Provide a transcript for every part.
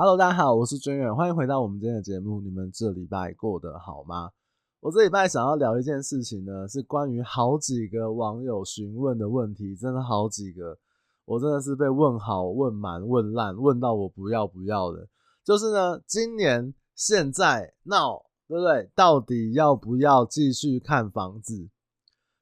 Hello，大家好，我是军远，欢迎回到我们今天的节目。你们这礼拜过得好吗？我这礼拜想要聊一件事情呢，是关于好几个网友询问的问题，真的好几个，我真的是被问好、问满、问烂，问到我不要不要的。就是呢，今年现在闹，对不对？到底要不要继续看房子？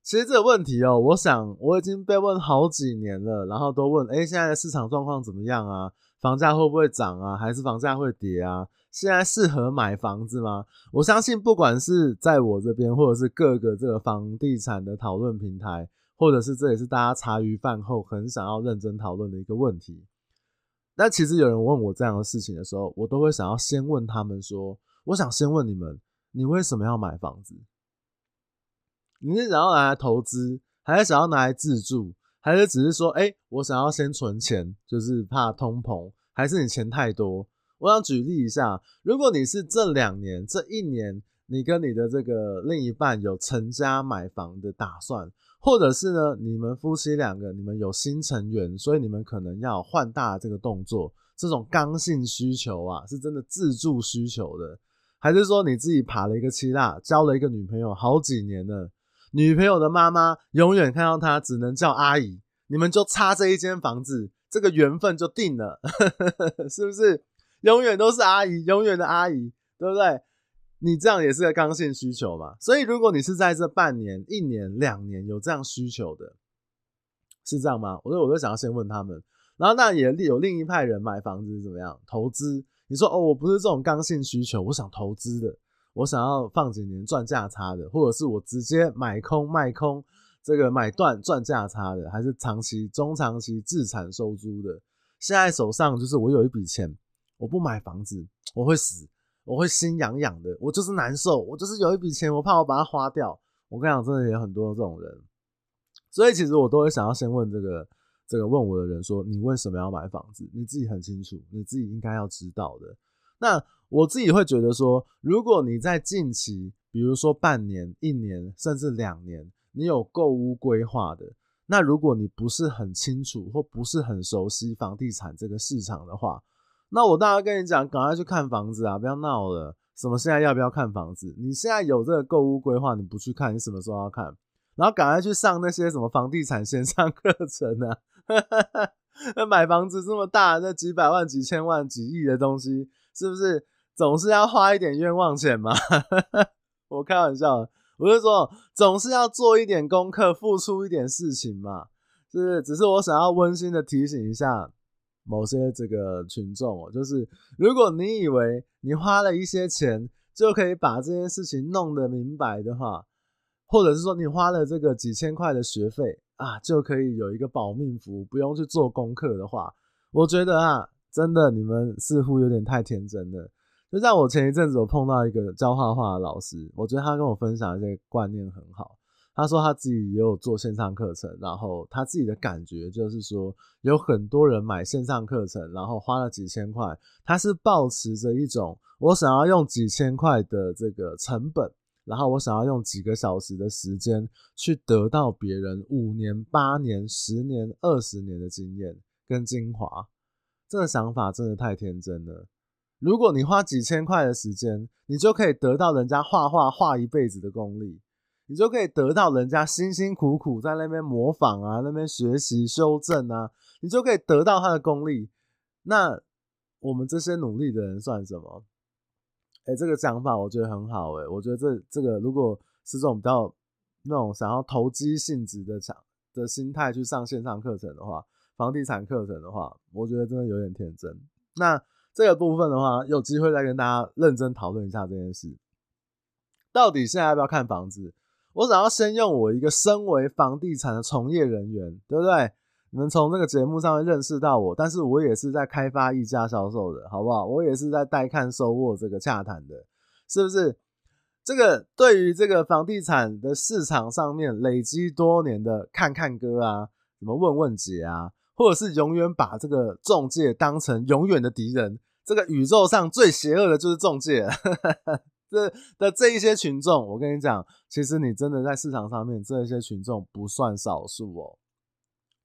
其实这个问题哦，我想我已经被问好几年了，然后都问，诶，现在的市场状况怎么样啊？房价会不会涨啊？还是房价会跌啊？现在适合买房子吗？我相信，不管是在我这边，或者是各个这个房地产的讨论平台，或者是这也是大家茶余饭后很想要认真讨论的一个问题。但其实有人问我这样的事情的时候，我都会想要先问他们说：我想先问你们，你为什么要买房子？你是想要拿来投资，还是想要拿来自住？还是只是说，哎、我想要先存钱，就是怕通膨，还是你钱太多？我想举例一下，如果你是这两年、这一年，你跟你的这个另一半有成家买房的打算，或者是呢，你们夫妻两个，你们有新成员，所以你们可能要换大这个动作，这种刚性需求啊，是真的自住需求的，还是说你自己爬了一个七大，交了一个女朋友好几年了？女朋友的妈妈永远看到她只能叫阿姨，你们就差这一间房子，这个缘分就定了，是不是？永远都是阿姨，永远的阿姨，对不对？你这样也是个刚性需求嘛。所以如果你是在这半年、一年、两年有这样需求的，是这样吗？我说，我就想要先问他们。然后那也有另一派人买房子怎么样？投资？你说哦，我不是这种刚性需求，我想投资的。我想要放几年赚价差的，或者是我直接买空卖空，这个买断赚价差的，还是长期、中长期自产收租的？现在手上就是我有一笔钱，我不买房子我会死，我会心痒痒的，我就是难受，我就是有一笔钱，我怕我把它花掉。我跟你讲，真的有很多这种人，所以其实我都会想要先问这个这个问我的人说：你为什么要买房子？你自己很清楚，你自己应该要知道的。那我自己会觉得说，如果你在近期，比如说半年、一年，甚至两年，你有购屋规划的，那如果你不是很清楚或不是很熟悉房地产这个市场的话，那我当然跟你讲，赶快去看房子啊！不要闹了，什么现在要不要看房子？你现在有这个购屋规划，你不去看，你什么时候要看？然后赶快去上那些什么房地产线上 课程啊！那 买房子这么大，那几百万、几千万、几亿的东西。是不是总是要花一点冤枉钱嘛？我开玩笑，我是说总是要做一点功课，付出一点事情嘛。是不是？只是我想要温馨的提醒一下某些这个群众哦，就是如果你以为你花了一些钱就可以把这件事情弄得明白的话，或者是说你花了这个几千块的学费啊，就可以有一个保命符，不用去做功课的话，我觉得啊。真的，你们似乎有点太天真了。就像我前一阵子，我碰到一个教画画的老师，我觉得他跟我分享一些观念很好。他说他自己也有做线上课程，然后他自己的感觉就是说，有很多人买线上课程，然后花了几千块，他是抱持着一种我想要用几千块的这个成本，然后我想要用几个小时的时间去得到别人五年、八年、十年、二十年的经验跟精华。这个想法真的太天真了。如果你花几千块的时间，你就可以得到人家画画画一辈子的功力，你就可以得到人家辛辛苦苦在那边模仿啊，那边学习修正啊，你就可以得到他的功力。那我们这些努力的人算什么？哎，这个想法我觉得很好哎，我觉得这这个如果是这种比较那种想要投机性质的想的心态去上线上课程的话。房地产课程的话，我觉得真的有点天真。那这个部分的话，有机会再跟大家认真讨论一下这件事。到底现在要不要看房子？我想要先用我一个身为房地产的从业人员，对不对？你们从这个节目上面认识到我，但是我也是在开发溢价销售的，好不好？我也是在带看收获这个洽谈的，是不是？这个对于这个房地产的市场上面累积多年的看看哥啊，什么问问姐啊。或者是永远把这个中介当成永远的敌人，这个宇宙上最邪恶的就是中介。这的这一些群众，我跟你讲，其实你真的在市场上面，这一些群众不算少数哦。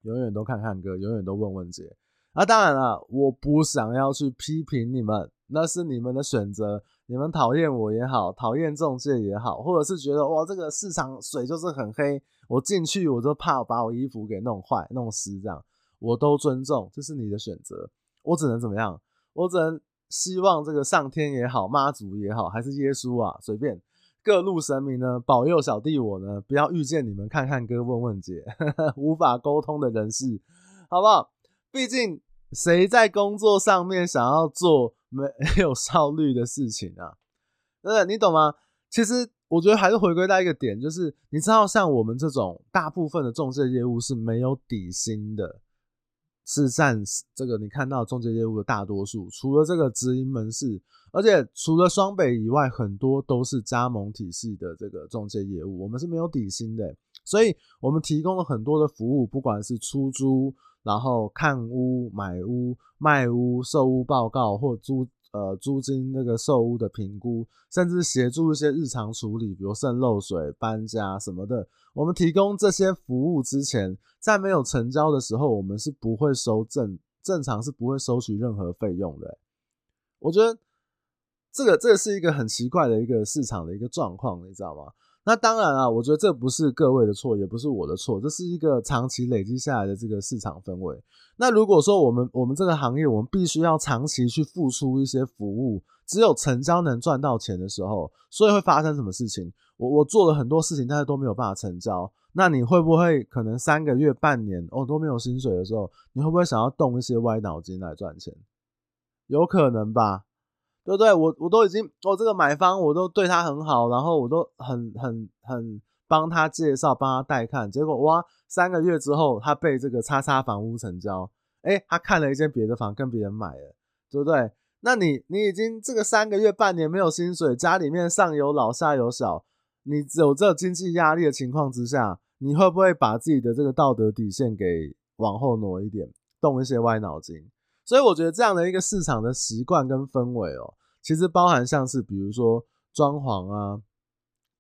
永远都看看哥，永远都问问姐。那当然了，我不想要去批评你们，那是你们的选择。你们讨厌我也好，讨厌中介也好，或者是觉得哇，这个市场水就是很黑，我进去我就怕把我衣服给弄坏、弄湿，这样我都尊重，这是你的选择。我只能怎么样？我只能希望这个上天也好，妈祖也好，还是耶稣啊，随便各路神明呢，保佑小弟我呢，不要遇见你们看看哥问问姐呵呵 无法沟通的人士，好不好？毕竟谁在工作上面想要做没 有效率的事情啊？对不对？你懂吗？其实我觉得还是回归到一个点，就是你知道，像我们这种大部分的仲介业务是没有底薪的。是占这个你看到中介业务的大多数，除了这个直营门市，而且除了双北以外，很多都是加盟体系的这个中介业务。我们是没有底薪的，所以我们提供了很多的服务，不管是出租，然后看屋、买屋、卖屋、售屋报告或租。呃，租金那个售屋的评估，甚至协助一些日常处理，比如渗漏水、搬家什么的。我们提供这些服务之前，在没有成交的时候，我们是不会收正正常是不会收取任何费用的。我觉得这个这个是一个很奇怪的一个市场的一个状况，你知道吗？那当然啊，我觉得这不是各位的错，也不是我的错，这是一个长期累积下来的这个市场氛围。那如果说我们我们这个行业，我们必须要长期去付出一些服务，只有成交能赚到钱的时候，所以会发生什么事情？我我做了很多事情，但是都没有办法成交。那你会不会可能三个月、半年哦都没有薪水的时候，你会不会想要动一些歪脑筋来赚钱？有可能吧。对不对？我我都已经，哦、这个买方我都对他很好，然后我都很很很帮他介绍，帮他带看。结果哇，三个月之后，他被这个叉叉房屋成交，诶，他看了一间别的房，跟别人买了，对不对？那你你已经这个三个月半年没有薪水，家里面上有老下有小，你有这经济压力的情况之下，你会不会把自己的这个道德底线给往后挪一点，动一些歪脑筋？所以我觉得这样的一个市场的习惯跟氛围哦，其实包含像是比如说装潢啊、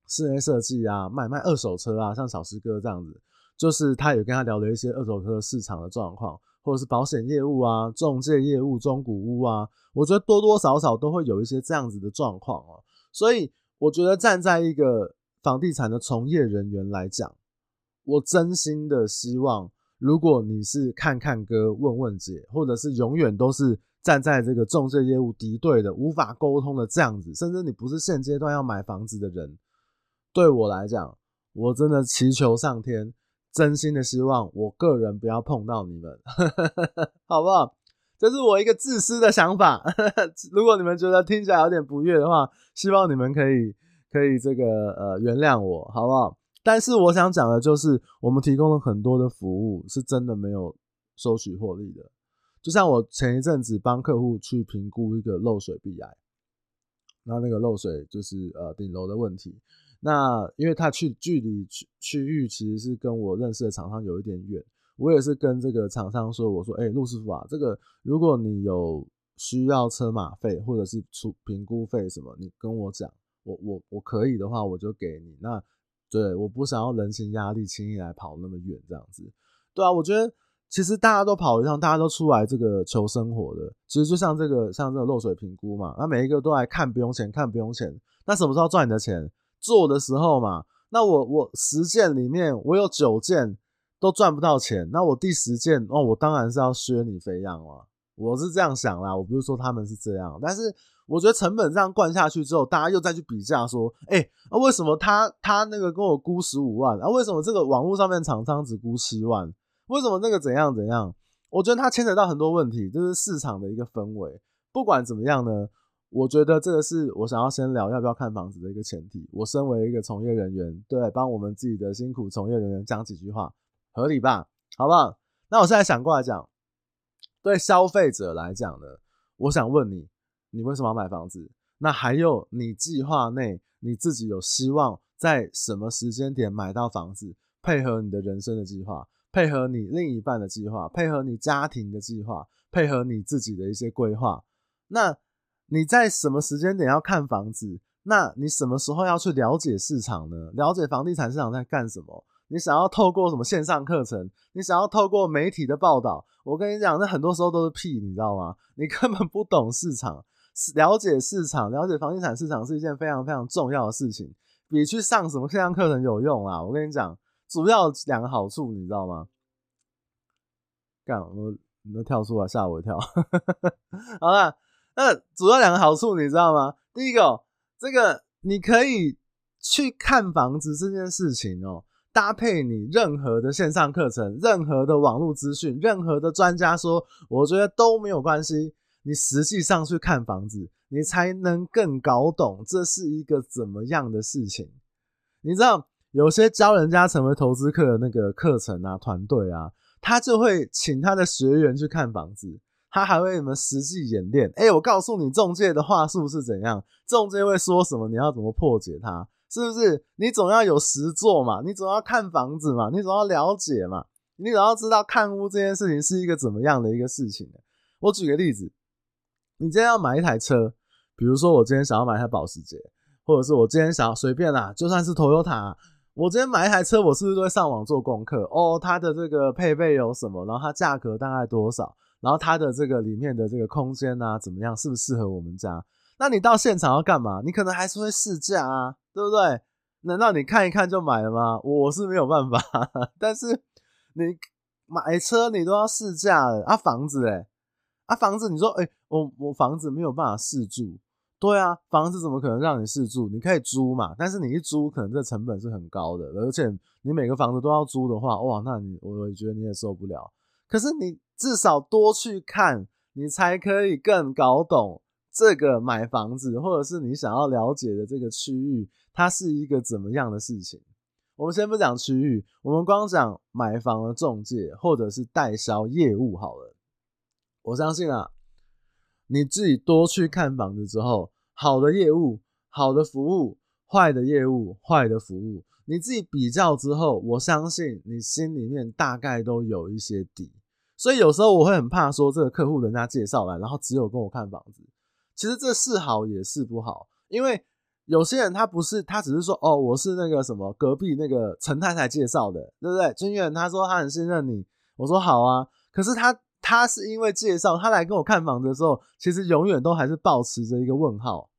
室内设计啊、买卖二手车啊，像小师哥这样子，就是他有跟他聊了一些二手车市场的状况，或者是保险业务啊、中介业务、中古屋啊，我觉得多多少少都会有一些这样子的状况哦。所以我觉得站在一个房地产的从业人员来讲，我真心的希望。如果你是看看哥问问姐，或者是永远都是站在这个仲介业务敌对的、无法沟通的这样子，甚至你不是现阶段要买房子的人，对我来讲，我真的祈求上天，真心的希望我个人不要碰到你们，好不好？这是我一个自私的想法。如果你们觉得听起来有点不悦的话，希望你们可以可以这个呃原谅我，好不好？但是我想讲的就是，我们提供了很多的服务，是真的没有收取获利的。就像我前一阵子帮客户去评估一个漏水壁癌，那那个漏水就是呃顶楼的问题。那因为他去距离区区域其实是跟我认识的厂商有一点远，我也是跟这个厂商说，我说，哎，陆师傅啊，这个如果你有需要车马费或者是出评估费什么，你跟我讲，我我我可以的话，我就给你那。对，我不想要人情压力，轻易来跑那么远这样子。对啊，我觉得其实大家都跑一趟，大家都出来这个求生活的。其实就像这个，像这个漏水评估嘛，那每一个都来看不用钱，看不用钱。那什么时候赚你的钱？做的时候嘛。那我我十件里面我有九件都赚不到钱，那我第十件哦，我当然是要削你肥样了。我是这样想啦，我不是说他们是这样，但是。我觉得成本这样灌下去之后，大家又再去比价说，哎、为什么他他那个跟我估十五万啊？为什么这个网络上面厂商只估七万？为什么那个怎样怎样？我觉得它牵扯到很多问题，就是市场的一个氛围。不管怎么样呢，我觉得这个是我想要先聊要不要看房子的一个前提。我身为一个从业人员，对，帮我们自己的辛苦从业人员讲几句话，合理吧？好不好？那我现在想过来讲，对消费者来讲呢，我想问你。你为什么要买房子？那还有你计划内你自己有希望在什么时间点买到房子，配合你的人生的计划，配合你另一半的计划，配合你家庭的计划，配合你自己的一些规划。那你在什么时间点要看房子？那你什么时候要去了解市场呢？了解房地产市场在干什么？你想要透过什么线上课程，你想要透过媒体的报道，我跟你讲，那很多时候都是屁，你知道吗？你根本不懂市场，了解市场，了解房地产市场是一件非常非常重要的事情，比去上什么线上课程有用啊！我跟你讲，主要两个好处，你知道吗？干，我你都跳出来吓我一跳。好了，那主要两个好处你知道吗？第一个，这个你可以去看房子这件事情哦，搭配你任何的线上课程、任何的网络资讯、任何的专家说，我觉得都没有关系。你实际上去看房子，你才能更搞懂这是一个怎么样的事情。你知道，有些教人家成为投资客的那个课程啊、团队啊。他就会请他的学员去看房子，他还会什么实际演练？哎，我告诉你，中介的话术是怎样，中介会说什么，你要怎么破解它？是不是？你总要有实作嘛，你总要看房子嘛，你总要了解嘛，你总要知道看屋这件事情是一个怎么样的一个事情。我举个例子，你今天要买一台车，比如说我今天想要买一台保时捷，或者是我今天想要随便啦，就算是 Toyota。我今天买一台车，我是不是都会上网做功课？哦，它的这个配备有什么？然后它价格大概多少？然后它的这个里面的这个空间啊，怎么样？适不适合我们家？那你到现场要干嘛？你可能还是会试驾啊，对不对？难道你看一看就买了吗？我是没有办法，但是你买车你都要试驾了啊，房子诶，啊房子，你说诶，我我房子没有办法试住。对啊，房子怎么可能让你试住？你可以租嘛，但是你一租，可能这成本是很高的，而且你每个房子都要租的话，哇，那你我也觉得你也受不了。可是你至少多去看，你才可以更搞懂这个买房子，或者是你想要了解的这个区域，它是一个怎么样的事情。我们先不讲区域，我们光讲买房的中介或者是代销业务好了。我相信啊。你自己多去看房子之后，好的业务、好的服务，坏的业务、坏的服务，你自己比较之后，我相信你心里面大概都有一些底。所以有时候我会很怕说这个客户人家介绍来，然后只有跟我看房子。其实这是好也是不好，因为有些人他不是，他只是说哦，我是那个什么隔壁那个陈太太介绍的，对不对？君远他说他很信任你，我说好啊，可是他。他是因为介绍他来跟我看房子的时候，其实永远都还是保持着一个问号，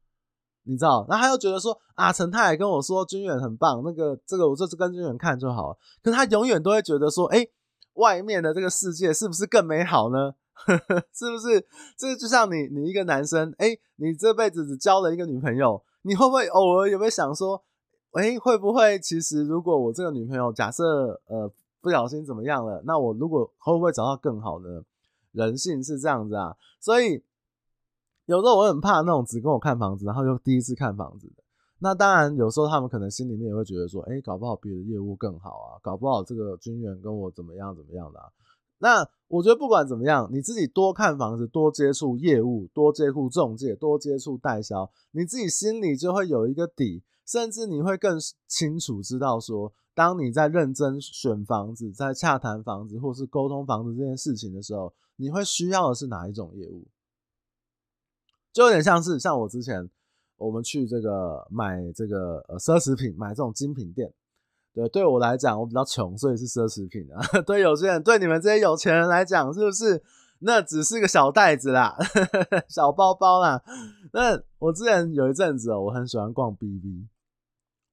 你知道？然后他又觉得说啊，陈太太跟我说君远很棒，那个这个我就是跟君远看就好了。可是他永远都会觉得说，哎，外面的这个世界是不是更美好呢？是不是？这就像你，你一个男生，哎，你这辈子只交了一个女朋友，你会不会偶尔有没有想说，哎，会不会其实如果我这个女朋友假设呃不小心怎么样了，那我如果会不会找到更好的？人性是这样子啊，所以有时候我很怕那种只跟我看房子，然后又第一次看房子的。那当然，有时候他们可能心里面也会觉得说，哎，搞不好别的业务更好啊，搞不好这个军员跟我怎么样怎么样的啊。那我觉得不管怎么样，你自己多看房子，多接触业务，多接触中介，多接触代销，你自己心里就会有一个底，甚至你会更清楚知道说，当你在认真选房子、在洽谈房子或是沟通房子这件事情的时候。你会需要的是哪一种业务？就有点像是像我之前我们去这个买这个呃奢侈品，买这种精品店。对，对我来讲，我比较穷，所以是奢侈品啊。对有些人，对你们这些有钱人来讲，是不是？那只是个小袋子啦，小包包啦。那我之前有一阵子哦，我很喜欢逛 BV，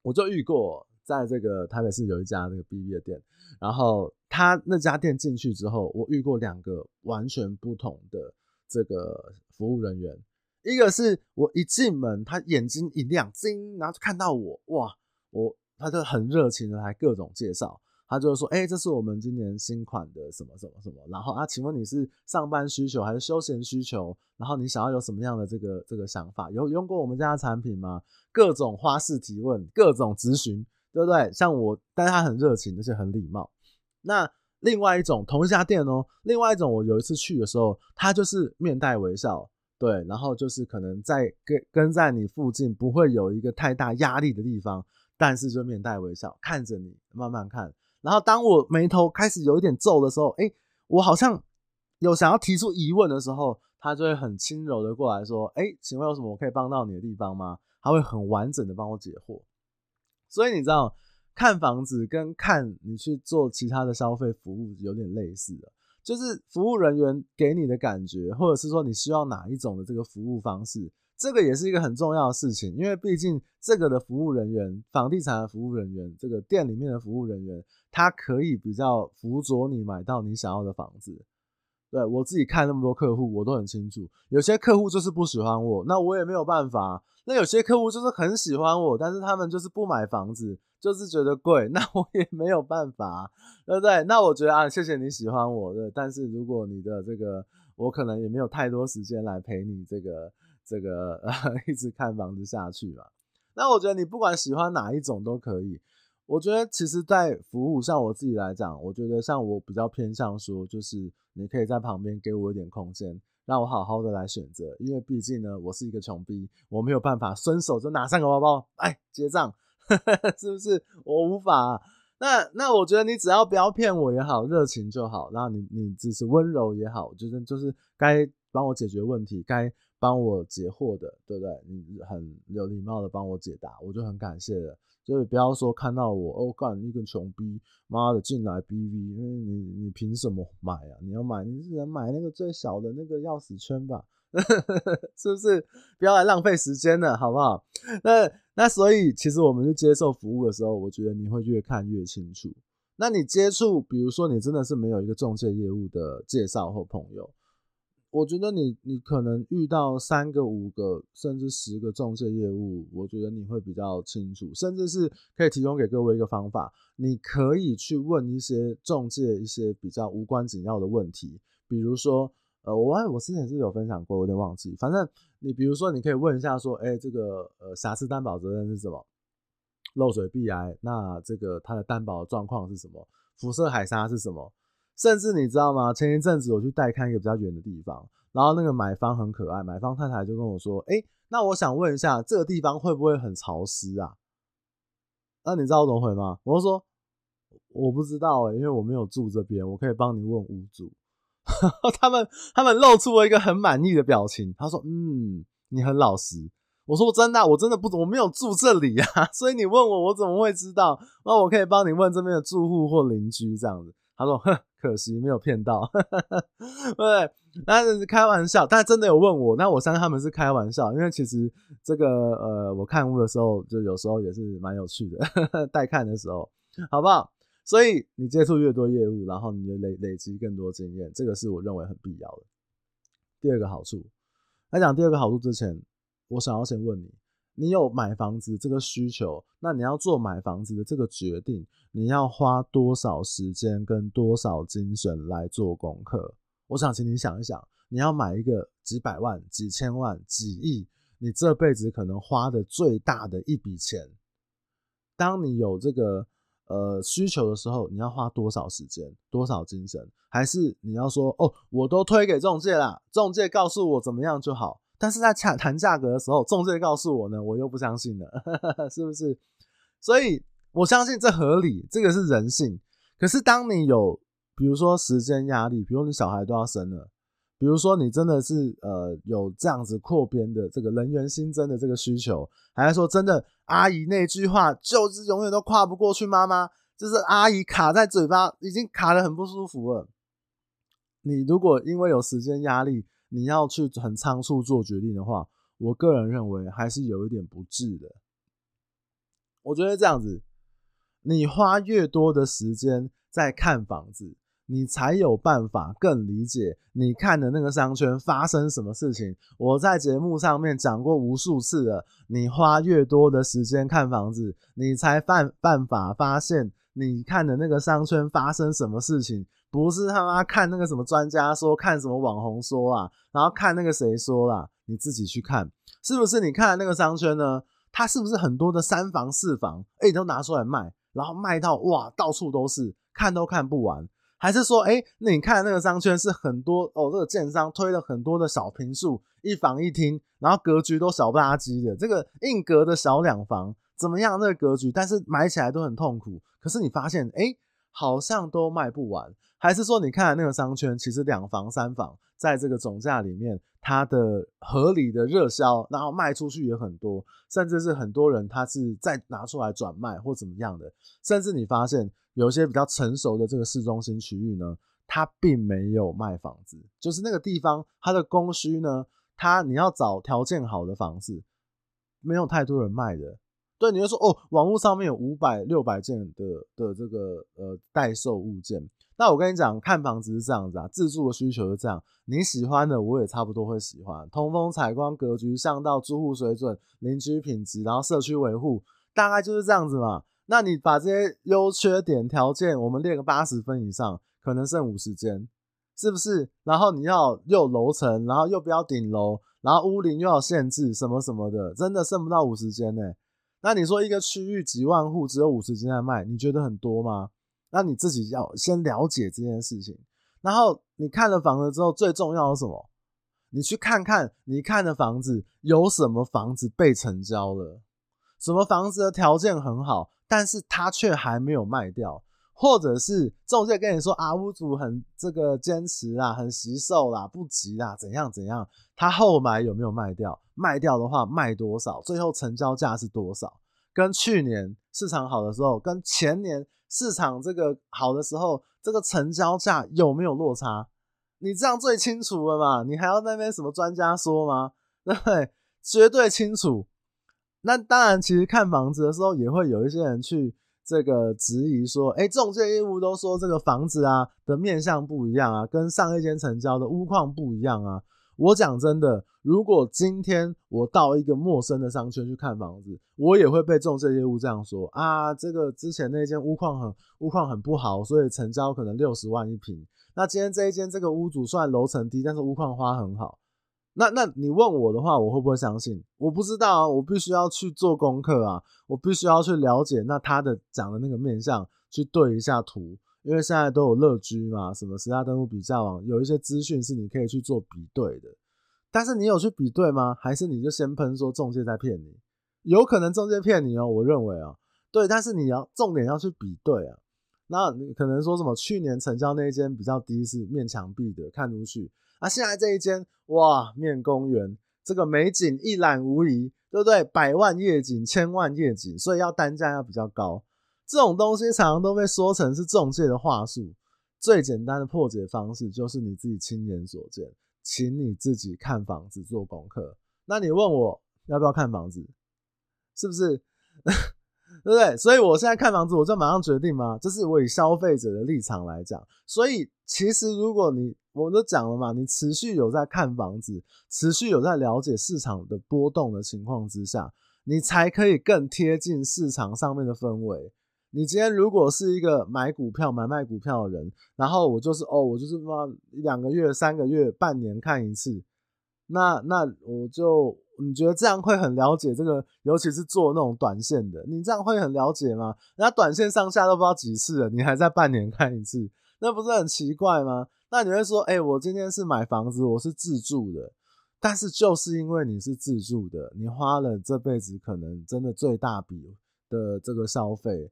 我就遇过在这个台北市有一家那个 BV 的店。然后他那家店进去之后，我遇过两个完全不同的这个服务人员。一个是我一进门，他眼睛一亮，晶，然后就看到我，哇，我他就很热情的，还各种介绍。他就说：“哎，这是我们今年新款的什么什么什么。”然后啊，请问你是上班需求还是休闲需求？然后你想要有什么样的这个这个想法？有用过我们家的产品吗？各种花式提问，各种咨询。对不对？像我，但是他很热情，而且很礼貌。那另外一种，同一家店哦，另外一种，我有一次去的时候，他就是面带微笑，对，然后就是可能在跟跟在你附近，不会有一个太大压力的地方，但是就面带微笑看着你，慢慢看。然后当我眉头开始有一点皱的时候，哎，我好像有想要提出疑问的时候，他就会很轻柔的过来说：“哎，请问有什么我可以帮到你的地方吗？”他会很完整的帮我解惑。所以你知道，看房子跟看你去做其他的消费服务有点类似的，就是服务人员给你的感觉，或者是说你希望哪一种的这个服务方式，这个也是一个很重要的事情，因为毕竟这个的服务人员，房地产的服务人员，这个店里面的服务人员，他可以比较辅佐你买到你想要的房子。对，我自己看那么多客户，我都很清楚，有些客户就是不喜欢我，那我也没有办法。那有些客户就是很喜欢我，但是他们就是不买房子，就是觉得贵，那我也没有办法，对不对？那我觉得啊，谢谢你喜欢我，对，但是如果你的这个，我可能也没有太多时间来陪你这个这个呃 一直看房子下去嘛。那我觉得你不管喜欢哪一种都可以。我觉得其实，在服务，像我自己来讲，我觉得像我比较偏向说，就是你可以在旁边给我一点空间，让我好好的来选择。因为毕竟呢，我是一个穷逼，我没有办法伸手就拿三个包包，哎，结账，是不是？我无法。那那我觉得你只要不要骗我也好，热情就好。然后你你只是温柔也好，就是就是该帮我解决问题，该帮我解惑的，对不对？你很有礼貌的帮我解答，我就很感谢了。所以不要说看到我哦，干一个穷逼，妈的进来逼逼，因为你你凭什么买啊？你要买，你只能买那个最小的那个钥匙圈吧，是不是？不要来浪费时间了，好不好？那那所以其实我们去接受服务的时候，我觉得你会越看越清楚。那你接触，比如说你真的是没有一个中介业务的介绍或朋友。我觉得你你可能遇到三个、五个甚至十个中介业务，我觉得你会比较清楚，甚至是可以提供给各位一个方法，你可以去问一些中介一些比较无关紧要的问题，比如说，呃，我我之前是有分享过，有点忘记，反正你比如说你可以问一下说，哎，这个呃瑕疵担保责任是什么？漏水壁癌，那这个它的担保状况是什么？辐射海沙是什么？甚至你知道吗？前一阵子我去带看一个比较远的地方，然后那个买方很可爱，买方太太就跟我说：“哎，那我想问一下，这个地方会不会很潮湿啊？”那你知道我怎么回吗？我就说：“我不知道哎，因为我没有住这边，我可以帮你问屋主。”他们他们露出了一个很满意的表情。他说：“嗯，你很老实。”我说：“真的，我真的不，我没有住这里啊，所以你问我，我怎么会知道？那我可以帮你问这边的住户或邻居这样子。”他说：“哼。”可惜没有骗到，对，但是开玩笑，但真的有问我，那我相信他们是开玩笑，因为其实这个呃，我看屋的时候，就有时候也是蛮有趣的，带看的时候，好不好？所以你接触越多业务，然后你就累累积更多经验，这个是我认为很必要的。第二个好处，来讲第二个好处之前，我想要先问你。你有买房子这个需求，那你要做买房子的这个决定，你要花多少时间跟多少精神来做功课？我想请你想一想，你要买一个几百万、几千万、几亿，你这辈子可能花的最大的一笔钱，当你有这个呃需求的时候，你要花多少时间、多少精神？还是你要说哦，我都推给中介啦，中介告诉我怎么样就好？但是在谈谈价格的时候，中介告诉我呢，我又不相信了，是不是？所以我相信这合理，这个是人性。可是当你有，比如说时间压力，比如你小孩都要生了，比如说你真的是呃有这样子扩编的这个人员新增的这个需求，还是说真的阿姨那句话就是永远都跨不过去，妈妈就是阿姨卡在嘴巴已经卡得很不舒服了。你如果因为有时间压力，你要去很仓促做决定的话，我个人认为还是有一点不智的。我觉得这样子，你花越多的时间在看房子，你才有办法更理解你看的那个商圈发生什么事情。我在节目上面讲过无数次了，你花越多的时间看房子，你才办办法发现你看的那个商圈发生什么事情。不是他妈看那个什么专家说，看什么网红说啊，然后看那个谁说啦，你自己去看，是不是？你看那个商圈呢，它是不是很多的三房四房，哎、都拿出来卖，然后卖到哇，到处都是，看都看不完？还是说，哎、那你看那个商圈是很多哦，这个建商推了很多的小平数，一房一厅，然后格局都小不拉几的，这个硬格的小两房怎么样？那个格局，但是买起来都很痛苦。可是你发现，哎、好像都卖不完。还是说你看那个商圈，其实两房三房在这个总价里面，它的合理的热销，然后卖出去也很多，甚至是很多人他是再拿出来转卖或怎么样的，甚至你发现有一些比较成熟的这个市中心区域呢，它并没有卖房子，就是那个地方它的供需呢，它你要找条件好的房子，没有太多人卖的。对，你就说哦，网络上面有五百、六百件的的这个呃代售物件。那我跟你讲，看房子是这样子啊，自住的需求是这样，你喜欢的我也差不多会喜欢，通风、采光、格局、巷道、住户水准、邻居品质，然后社区维护，大概就是这样子嘛。那你把这些优缺点条件，我们列个八十分以上，可能剩五十间，是不是？然后你要又楼层，然后又不要顶楼，然后屋龄又要限制什么什么的，真的剩不到五十间呢。那你说一个区域几万户只有五十间在卖，你觉得很多吗？那你自己要先了解这件事情。然后你看了房子之后，最重要的是什么？你去看看你看的房子有什么房子被成交了，什么房子的条件很好，但是它却还没有卖掉。或者是中介跟你说啊，屋主很这个坚持啦，很惜售啦，不急啦，怎样怎样？他后买有没有卖掉？卖掉的话卖多少？最后成交价是多少？跟去年市场好的时候，跟前年市场这个好的时候，这个成交价有没有落差？你这样最清楚了嘛？你还要那边什么专家说吗？对不对？绝对清楚。那当然，其实看房子的时候，也会有一些人去。这个质疑说，哎，中介业务都说这个房子啊的面向不一样啊，跟上一间成交的屋况不一样啊。我讲真的，如果今天我到一个陌生的商圈去看房子，我也会被中介业务这样说啊。这个之前那间屋况很屋况很不好，所以成交可能六十万一平。那今天这一间这个屋主虽然楼层低，但是屋况花很好。那那你问我的话，我会不会相信？我不知道啊，我必须要去做功课啊，我必须要去了解那他的讲的那个面向，去对一下图，因为现在都有乐居嘛，什么实价登录比较网，有一些资讯是你可以去做比对的。但是你有去比对吗？还是你就先喷说中介在骗你？有可能中介骗你哦，我认为啊，对，但是你要重点要去比对啊。那你可能说什么？去年成交那一间比较低，是面墙壁的，看出去。啊，现在这一间哇，面公园，这个美景一览无遗，对不对？百万夜景，千万夜景，所以要单价要比较高。这种东西常常都被说成是中介的话术。最简单的破解方式就是你自己亲眼所见，请你自己看房子做功课。那你问我要不要看房子，是不是？对不对？所以我现在看房子，我就马上决定吗？这是我以消费者的立场来讲。所以其实如果你我都讲了嘛，你持续有在看房子，持续有在了解市场的波动的情况之下，你才可以更贴近市场上面的氛围。你今天如果是一个买股票、买卖股票的人，然后我就是哦，我就是嘛，两个月、三个月、半年看一次，那那我就你觉得这样会很了解这个，尤其是做那种短线的，你这样会很了解吗？人家短线上下都不知道几次了，你还在半年看一次，那不是很奇怪吗？那你会说，哎、我今天是买房子，我是自住的，但是就是因为你是自住的，你花了这辈子可能真的最大笔的这个消费，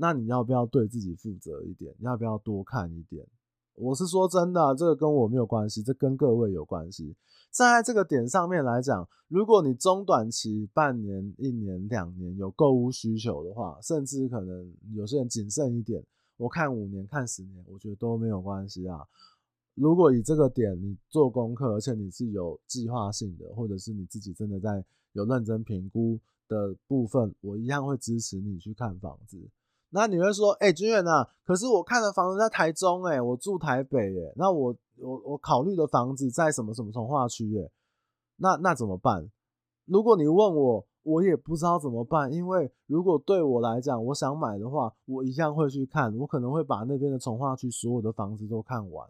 那你要不要对自己负责一点？要不要多看一点？我是说真的、这个跟我没有关系，这跟各位有关系。站在这个点上面来讲，如果你中短期半年、一年、两年有购物需求的话，甚至可能有些人谨慎一点，我看五年、看十年，我觉得都没有关系啊。如果以这个点你做功课，而且你是有计划性的，或者是你自己真的在有认真评估的部分，我一样会支持你去看房子。那你会说，哎、欸，军远啊，可是我看的房子在台中、欸，哎，我住台北、欸，哎，那我我我考虑的房子在什么什么从化区，哎，那那怎么办？如果你问我，我也不知道怎么办，因为如果对我来讲，我想买的话，我一样会去看，我可能会把那边的从化区所有的房子都看完。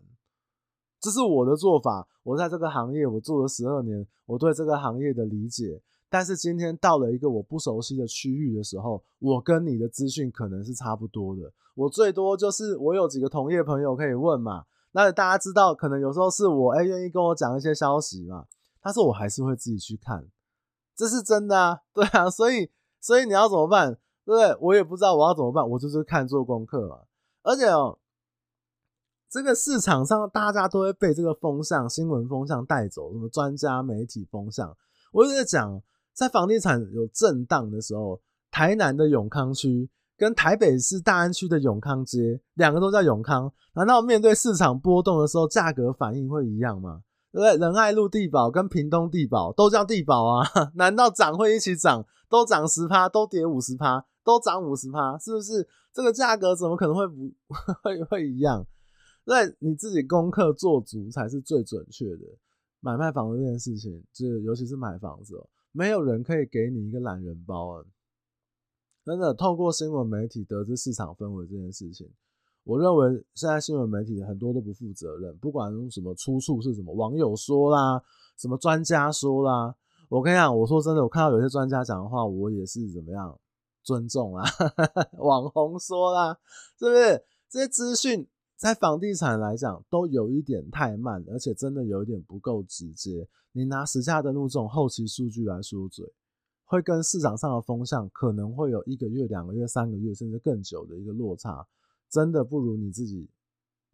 这是我的做法。我在这个行业，我做了十二年，我对这个行业的理解。但是今天到了一个我不熟悉的区域的时候，我跟你的资讯可能是差不多的。我最多就是我有几个同业朋友可以问嘛。那大家知道，可能有时候是我哎愿意跟我讲一些消息嘛。但是我还是会自己去看，这是真的啊，对啊。所以所以你要怎么办？对不对？我也不知道我要怎么办，我就是看做功课嘛。而且哦。这个市场上大家都会被这个风向、新闻风向带走，什么专家、媒体风向。我就在讲，在房地产有震荡的时候，台南的永康区跟台北市大安区的永康街，两个都叫永康，难道面对市场波动的时候，价格反应会一样吗？对不对？仁爱路地堡跟屏东地堡都叫地堡啊，难道涨会一起涨？都涨十趴，都跌五十趴，都涨五十趴，是不是？这个价格怎么可能会不 会会一样？那你自己功课做足才是最准确的。买卖房子这件事情，就尤其是买房子，没有人可以给你一个懒人包啊。真的，透过新闻媒体得知市场氛围这件事情，我认为现在新闻媒体很多都不负责任，不管用什么出处是什么，网友说啦，什么专家说啦，我跟你讲，我说真的，我看到有些专家讲的话，我也是怎么样尊重啊。网红说啦，是不是这些资讯？在房地产来讲，都有一点太慢，而且真的有一点不够直接。你拿实价登录这种后期数据来说嘴，会跟市场上的风向可能会有一个月、两个月、三个月，甚至更久的一个落差。真的不如你自己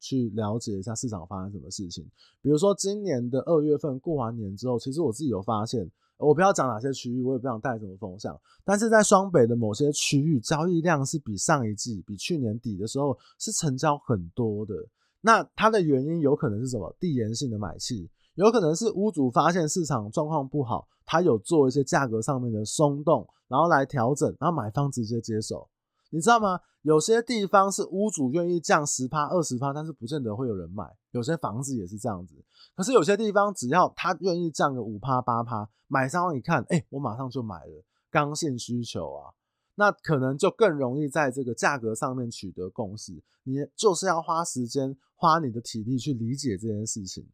去了解一下市场发生什么事情。比如说今年的二月份过完年之后，其实我自己有发现。我不要讲哪些区域，我也不想带什么风向。但是在双北的某些区域，交易量是比上一季、比去年底的时候是成交很多的。那它的原因有可能是什么？递延性的买气，有可能是屋主发现市场状况不好，他有做一些价格上面的松动，然后来调整，然后买方直接接手。你知道吗？有些地方是屋主愿意降十趴、二十趴，但是不见得会有人买。有些房子也是这样子。可是有些地方，只要他愿意降个五趴、八趴，买商一看，哎、我马上就买了，刚性需求啊，那可能就更容易在这个价格上面取得共识。你就是要花时间、花你的体力去理解这件事情。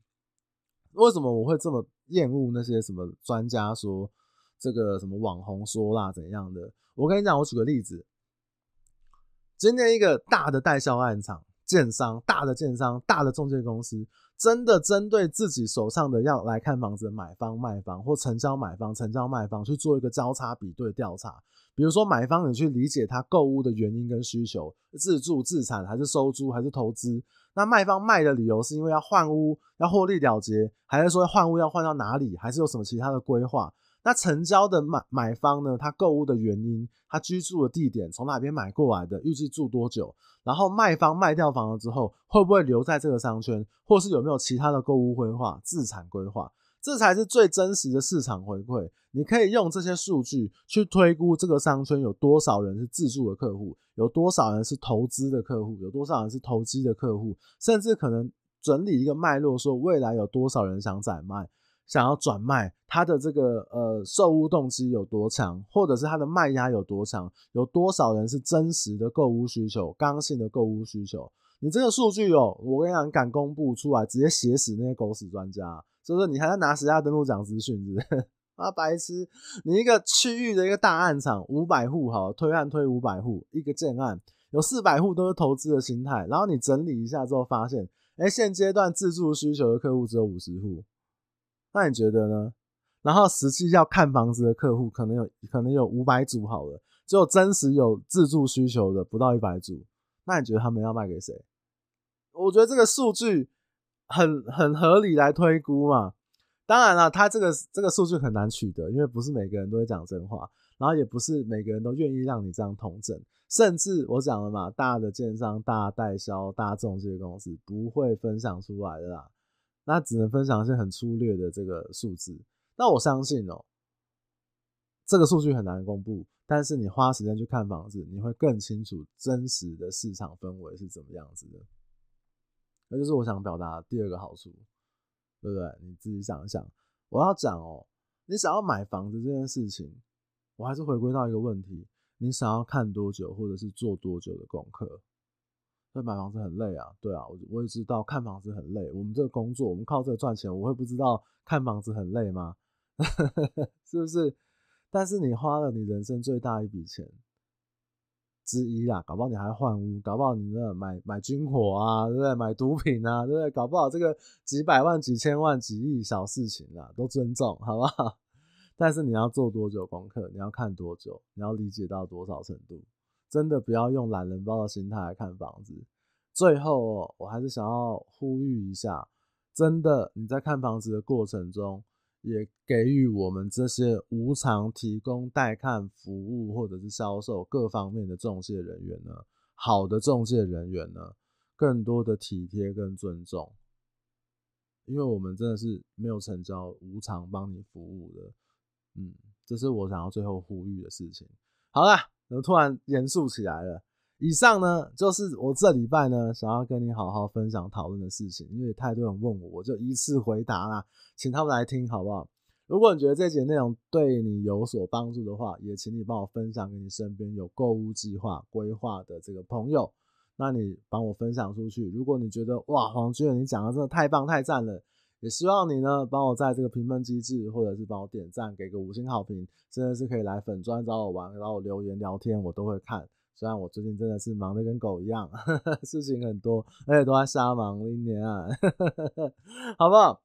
为什么我会这么厌恶那些什么专家说这个什么网红说啦怎样的？我跟你讲，我举个例子。今天一个大的代销案场、建商、大的建商、大的中介公司，真的针对自己手上的要来看房子的买方、卖方或成交买方、成交卖方去做一个交叉比对调查。比如说，买方你去理解他购屋的原因跟需求，自住、自产还是收租还是投资？那卖方卖的理由是因为要换屋、要获利了结，还是说换屋要换到哪里，还是有什么其他的规划？那成交的买买方呢？他购物的原因，他居住的地点，从哪边买过来的，预计住多久？然后卖方卖掉房了之后，会不会留在这个商圈，或是有没有其他的购物规划、自产规划？这才是最真实的市场回馈。你可以用这些数据去推估这个商圈有多少人是自住的客户，有多少人是投资的客户，有多少人是投机的客户，甚至可能整理一个脉络，说未来有多少人想转卖。想要转卖，他的这个呃售屋动机有多强，或者是他的卖压有多强，有多少人是真实的购屋需求、刚性的购屋需求？你这个数据哦，我跟你讲，敢公布出来，直接写死那些狗屎专家，所以说你还要拿实价登录讲资讯，是不是？啊，白痴！你一个区域的一个大案场，五百户好，推案推五百户，一个建案有四百户都是投资的心态，然后你整理一下之后发现，哎，现阶段自住需求的客户只有五十户。那你觉得呢？然后实际要看房子的客户可能有可能有五百组好了，只有真实有自住需求的不到一百组。那你觉得他们要卖给谁？我觉得这个数据很很合理来推估嘛。当然了，他这个这个数据很难取得，因为不是每个人都会讲真话，然后也不是每个人都愿意让你这样统整。甚至我讲了嘛，大的建商、大代销、大众这些公司不会分享出来的啦。那只能分享一些很粗略的这个数字。那我相信哦，这个数据很难公布，但是你花时间去看房子，你会更清楚真实的市场氛围是怎么样子的。那就是我想表达第二个好处，对不对？你自己想一想。我要讲哦，你想要买房子这件事情，我还是回归到一个问题：你想要看多久，或者是做多久的功课？所以买房子很累啊，对啊，我我也知道看房子很累。我们这个工作，我们靠这个赚钱，我会不知道看房子很累吗？是不是？但是你花了你人生最大一笔钱之一啦，搞不好你还换屋，搞不好你那买买军火啊，对不对？买毒品啊，对不对？搞不好这个几百万、几千万、几亿小事情啊，都尊重，好不好？但是你要做多久功课？你要看多久？你要理解到多少程度？真的不要用懒人包的心态来看房子，最后哦，我还是想要呼吁一下，真的你在看房子的过程中，也给予我们这些无偿提供带看服务或者是销售各方面的中介人员呢，好的中介人员呢，更多的体贴跟尊重，因为我们真的是没有成交，无偿帮你服务的，嗯，这是我想要最后呼吁的事情。好了，我突然严肃起来了。以上呢，就是我这礼拜呢想要跟你好好分享讨论的事情，因为太多人问我，我就依次回答啦，请他们来听好不好？如果你觉得这节内容对你有所帮助的话，也请你帮我分享给你身边有购物计划规划的这个朋友，那你帮我分享出去。如果你觉得哇，黄军你讲的真的太棒太赞了，也希望你呢帮我在这个评分机制，或者是帮我点赞，给个五星好评，真的是可以来粉专找我玩，找我留言聊天，我都会看。虽然我最近真的是忙得跟狗一样，事情很多，而且都在瞎忙一年啊，好不好？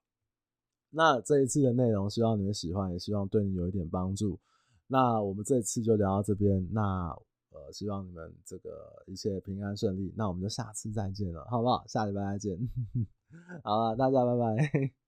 那这一次的内容，希望你们喜欢，也希望对你有一点帮助。那我们这次就聊到这边，那呃，希望你们这个一切平安顺利。那我们就下次再见了，好不好？下礼拜再见。好了，大家拜拜。